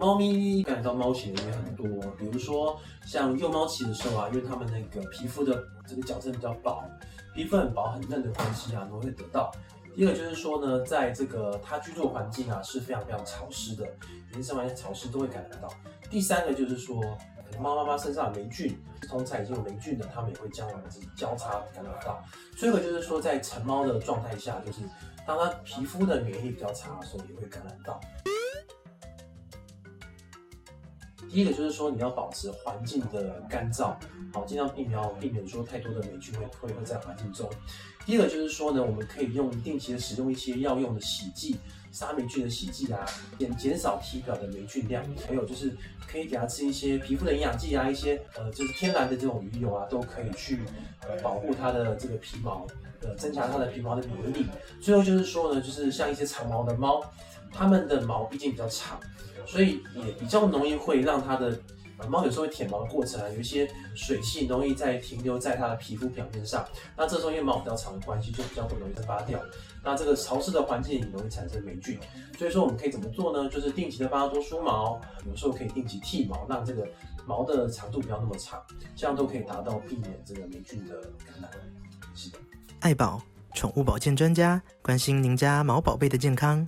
猫咪感染到猫型的也很多，比如说像幼猫期的时候啊，因为它们那个皮肤的这个角质比较薄，皮肤很薄很嫩的关系啊，容易会得到。第二个就是说呢，在这个它居住环境啊是非常非常潮湿的，连生完潮湿都会感染到。第三个就是说，可能猫妈妈身上有霉菌，同才已经有霉菌的，它们也会将来自己交叉感染到。最后就是说，在成猫的状态下，就是当它皮肤的免疫力比较差的时候，也会感染到。第一个就是说，你要保持环境的干燥，好，尽量避免避免说太多的霉菌会会会在环境中。第二个就是说呢，我们可以用定期的使用一些药用的洗剂，杀霉菌的洗剂啊，减减少体表的霉菌量。还有就是可以给它吃一些皮肤的营养剂啊，一些呃就是天然的这种鱼油啊，都可以去呃保护它的这个皮毛，呃增强它的皮毛的免疫力。最后就是说呢，就是像一些长毛的猫，它们的毛毕竟比较长。所以也比较容易会让它的猫有时候会舔毛的过程啊，有一些水汽容易在停留在它的皮肤表面上。那这时候因为毛比较长的关系，就比较不容易蒸发掉。那这个潮湿的环境也容易产生霉菌。所以说我们可以怎么做呢？就是定期的帮它多梳毛，有时候可以定期剃毛，让这个毛的长度不要那么长，这样都可以达到避免这个霉菌的感染。是的，爱宝宠物保健专家关心您家毛宝贝的健康。